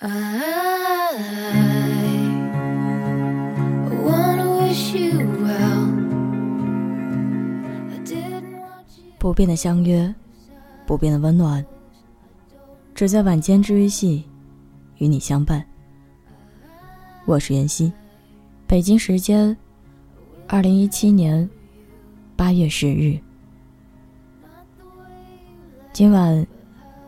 不变的相约，不变的温暖，只在晚间治愈系与你相伴。我是妍希，北京时间二零一七年八月十日，今晚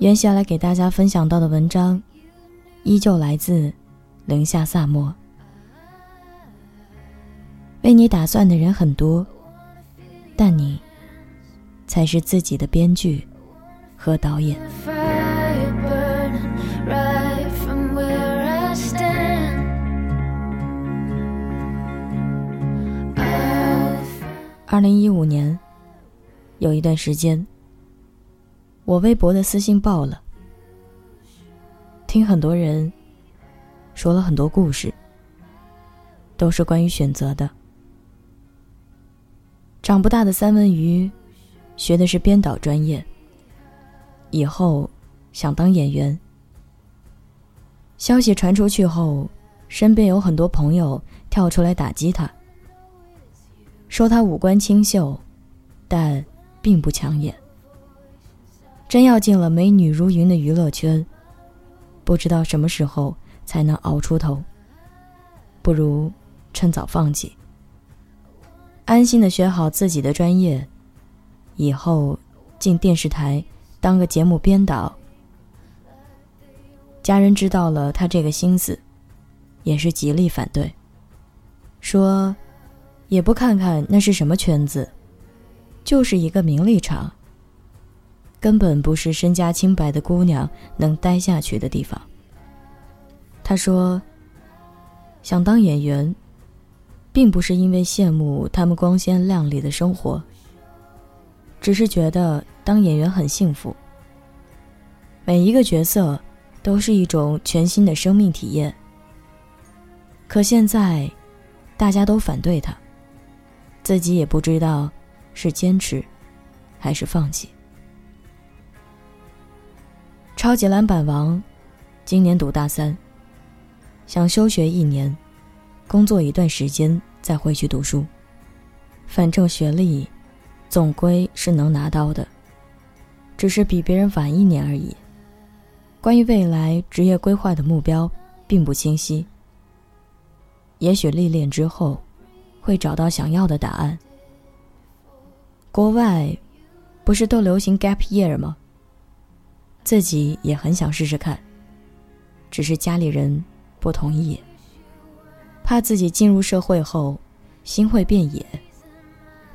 妍希要来给大家分享到的文章，依旧来自零下萨摩。为你打算的人很多，但你。才是自己的编剧和导演。二零一五年，有一段时间，我微博的私信爆了，听很多人说了很多故事，都是关于选择的。长不大的三文鱼。学的是编导专业，以后想当演员。消息传出去后，身边有很多朋友跳出来打击他，说他五官清秀，但并不抢眼。真要进了美女如云的娱乐圈，不知道什么时候才能熬出头。不如趁早放弃，安心的学好自己的专业。以后进电视台当个节目编导，家人知道了他这个心思，也是极力反对，说也不看看那是什么圈子，就是一个名利场，根本不是身家清白的姑娘能待下去的地方。他说，想当演员，并不是因为羡慕他们光鲜亮丽的生活。只是觉得当演员很幸福，每一个角色都是一种全新的生命体验。可现在，大家都反对他，自己也不知道是坚持还是放弃。超级篮板王今年读大三，想休学一年，工作一段时间再回去读书，反正学历。总归是能拿到的，只是比别人晚一年而已。关于未来职业规划的目标并不清晰，也许历练之后会找到想要的答案。国外不是都流行 gap year 吗？自己也很想试试看，只是家里人不同意，怕自己进入社会后心会变野。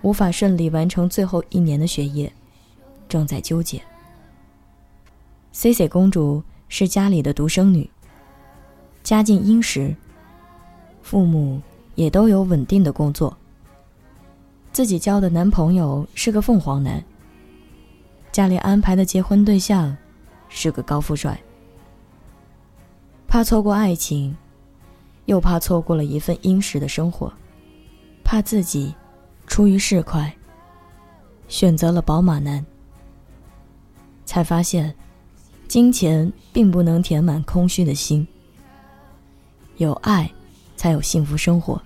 无法顺利完成最后一年的学业，正在纠结。C C 公主是家里的独生女，家境殷实，父母也都有稳定的工作。自己交的男朋友是个凤凰男，家里安排的结婚对象是个高富帅。怕错过爱情，又怕错过了一份殷实的生活，怕自己。出于市侩，选择了宝马男，才发现，金钱并不能填满空虚的心。有爱，才有幸福生活。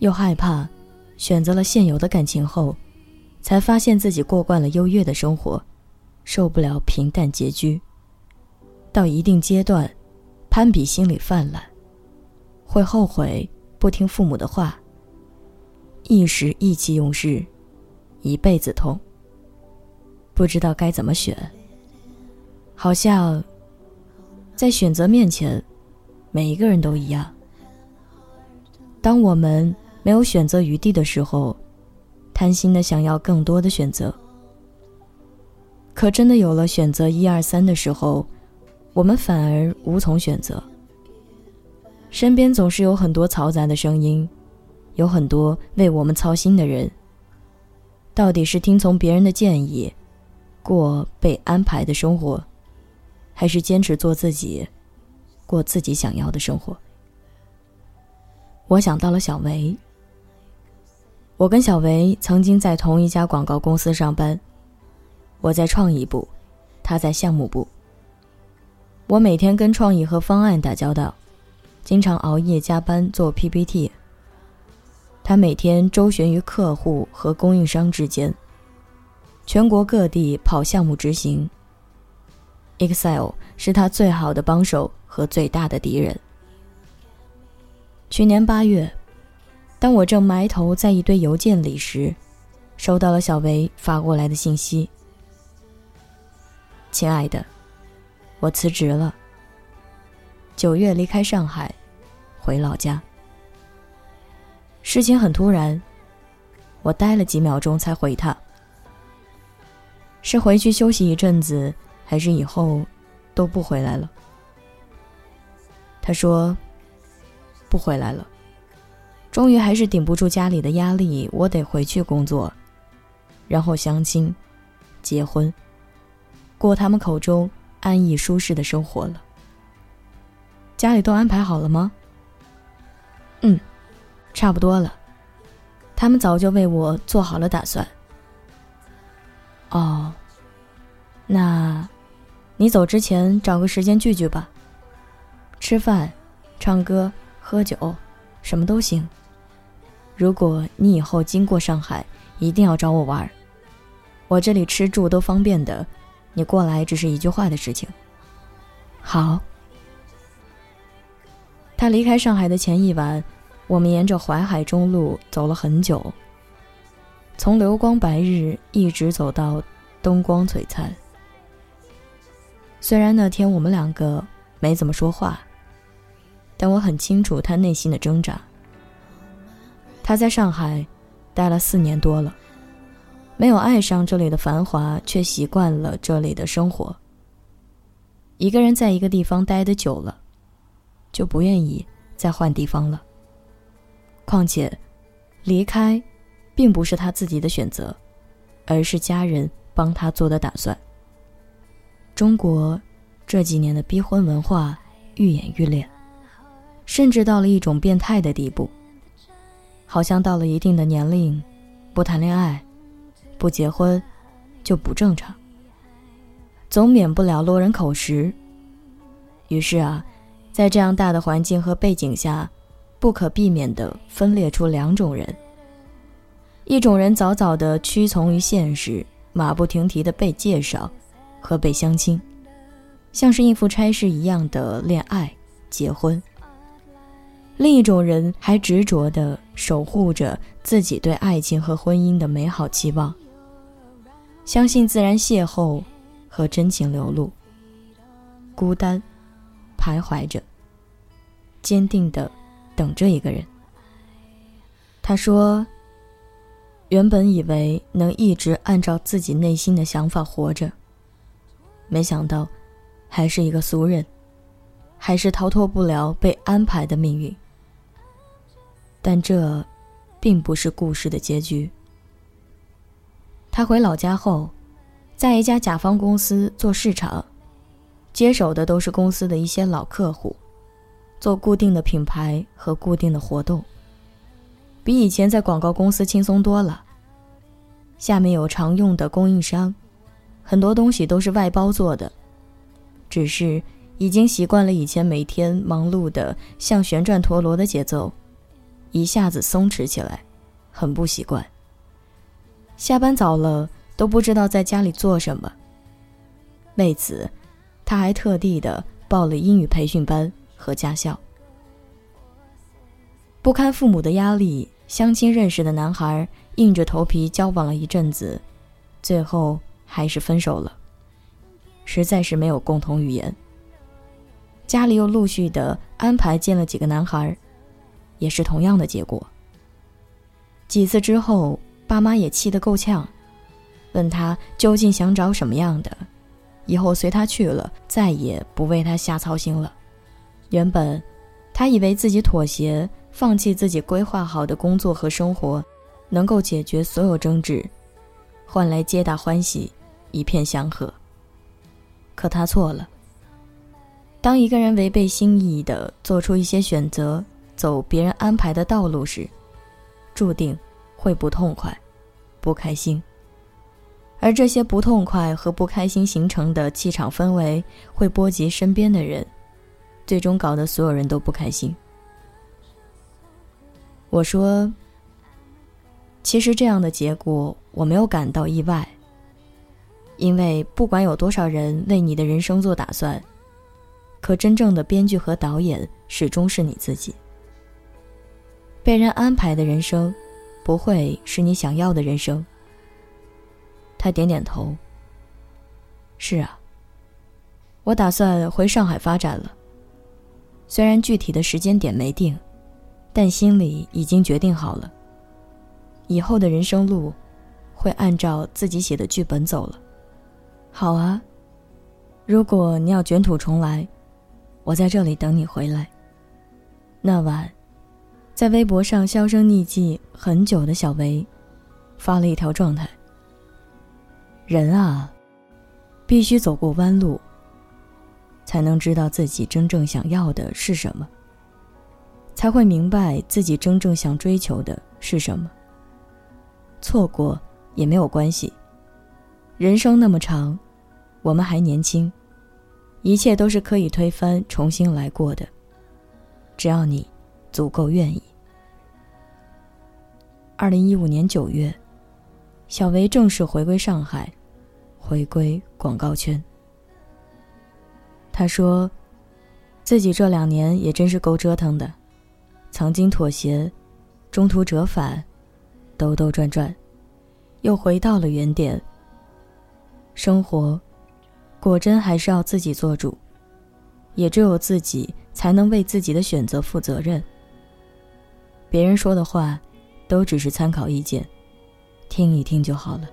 又害怕，选择了现有的感情后，才发现自己过惯了优越的生活，受不了平淡拮据。到一定阶段，攀比心理泛滥，会后悔不听父母的话。一时意气用事，一辈子痛。不知道该怎么选。好像，在选择面前，每一个人都一样。当我们没有选择余地的时候，贪心的想要更多的选择。可真的有了选择一二三的时候，我们反而无从选择。身边总是有很多嘈杂的声音。有很多为我们操心的人。到底是听从别人的建议，过被安排的生活，还是坚持做自己，过自己想要的生活？我想到了小维。我跟小维曾经在同一家广告公司上班，我在创意部，他在项目部。我每天跟创意和方案打交道，经常熬夜加班做 PPT。他每天周旋于客户和供应商之间，全国各地跑项目执行。Excel 是他最好的帮手和最大的敌人。去年八月，当我正埋头在一堆邮件里时，收到了小维发过来的信息：“亲爱的，我辞职了，九月离开上海，回老家。”事情很突然，我呆了几秒钟才回他：“是回去休息一阵子。”还是以后都不回来了。他说：“不回来了。”终于还是顶不住家里的压力，我得回去工作，然后相亲、结婚，过他们口中安逸舒适的生活了。家里都安排好了吗？嗯，差不多了。他们早就为我做好了打算。哦，那。你走之前找个时间聚聚吧。吃饭、唱歌、喝酒，什么都行。如果你以后经过上海，一定要找我玩。我这里吃住都方便的，你过来只是一句话的事情。好。他离开上海的前一晚，我们沿着淮海中路走了很久，从流光白日一直走到灯光璀璨。虽然那天我们两个没怎么说话，但我很清楚他内心的挣扎。他在上海待了四年多了，没有爱上这里的繁华，却习惯了这里的生活。一个人在一个地方待的久了，就不愿意再换地方了。况且，离开并不是他自己的选择，而是家人帮他做的打算。中国这几年的逼婚文化愈演愈烈，甚至到了一种变态的地步。好像到了一定的年龄，不谈恋爱、不结婚就不正常，总免不了落人口实。于是啊，在这样大的环境和背景下，不可避免地分裂出两种人：一种人早早地屈从于现实，马不停蹄地被介绍。和被相亲，像是应付差事一样的恋爱、结婚。另一种人还执着地守护着自己对爱情和婚姻的美好期望，相信自然邂逅和真情流露。孤单，徘徊着，坚定的等着一个人。他说：“原本以为能一直按照自己内心的想法活着。”没想到，还是一个俗人，还是逃脱不了被安排的命运。但这，并不是故事的结局。他回老家后，在一家甲方公司做市场，接手的都是公司的一些老客户，做固定的品牌和固定的活动，比以前在广告公司轻松多了。下面有常用的供应商。很多东西都是外包做的，只是已经习惯了以前每天忙碌的像旋转陀螺的节奏，一下子松弛起来，很不习惯。下班早了都不知道在家里做什么。为此，他还特地的报了英语培训班和驾校。不堪父母的压力，相亲认识的男孩硬着头皮交往了一阵子，最后。还是分手了，实在是没有共同语言。家里又陆续的安排见了几个男孩，也是同样的结果。几次之后，爸妈也气得够呛，问他究竟想找什么样的，以后随他去了，再也不为他瞎操心了。原本，他以为自己妥协，放弃自己规划好的工作和生活，能够解决所有争执，换来皆大欢喜。一片祥和。可他错了。当一个人违背心意的做出一些选择，走别人安排的道路时，注定会不痛快、不开心。而这些不痛快和不开心形成的气场氛围，会波及身边的人，最终搞得所有人都不开心。我说，其实这样的结果我没有感到意外，因为不管有多少人为你的人生做打算，可真正的编剧和导演始终是你自己。被人安排的人生，不会是你想要的人生。他点点头。是啊，我打算回上海发展了。虽然具体的时间点没定。但心里已经决定好了，以后的人生路会按照自己写的剧本走了。好啊，如果你要卷土重来，我在这里等你回来。那晚，在微博上销声匿迹很久的小维，发了一条状态：人啊，必须走过弯路，才能知道自己真正想要的是什么。才会明白自己真正想追求的是什么。错过也没有关系。人生那么长，我们还年轻，一切都是可以推翻、重新来过的。只要你足够愿意。二零一五年九月，小维正式回归上海，回归广告圈。他说，自己这两年也真是够折腾的。曾经妥协，中途折返，兜兜转转，又回到了原点。生活，果真还是要自己做主，也只有自己才能为自己的选择负责任。别人说的话，都只是参考意见，听一听就好了。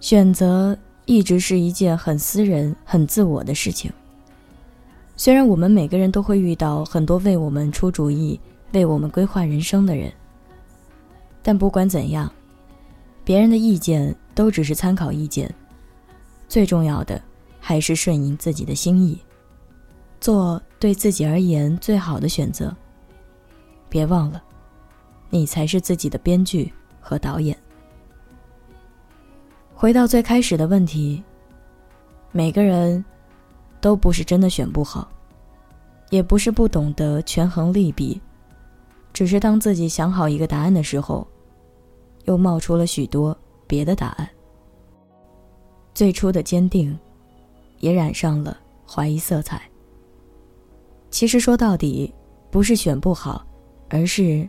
选择一直是一件很私人、很自我的事情。虽然我们每个人都会遇到很多为我们出主意、为我们规划人生的人，但不管怎样，别人的意见都只是参考意见。最重要的还是顺应自己的心意，做对自己而言最好的选择。别忘了，你才是自己的编剧和导演。回到最开始的问题，每个人都不是真的选不好，也不是不懂得权衡利弊，只是当自己想好一个答案的时候，又冒出了许多别的答案。最初的坚定，也染上了怀疑色彩。其实说到底，不是选不好，而是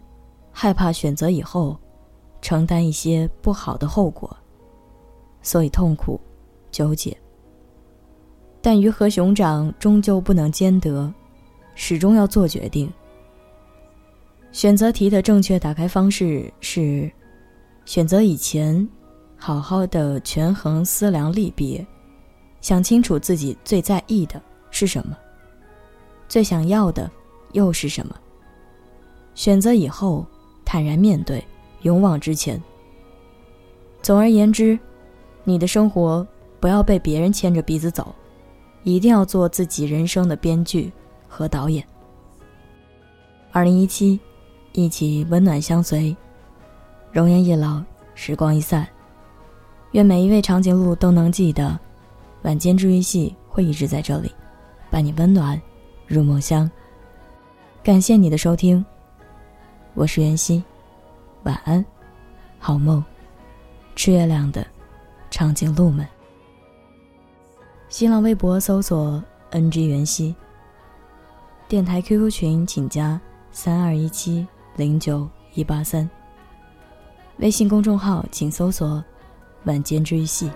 害怕选择以后承担一些不好的后果。所以痛苦、纠结，但鱼和熊掌终究不能兼得，始终要做决定。选择题的正确打开方式是：选择以前，好好的权衡思量利弊，想清楚自己最在意的是什么，最想要的又是什么。选择以后，坦然面对，勇往直前。总而言之。你的生活不要被别人牵着鼻子走，一定要做自己人生的编剧和导演。二零一七，一起温暖相随，容颜一老，时光一散。愿每一位长颈鹿都能记得，晚间治愈系会一直在这里，伴你温暖入梦乡。感谢你的收听，我是袁熙，晚安，好梦，吃月亮的。长颈鹿们。新浪微博搜索 “ng 袁熙”，电台 QQ 群请加三二一七零九一八三。微信公众号请搜索“晚间治愈系”。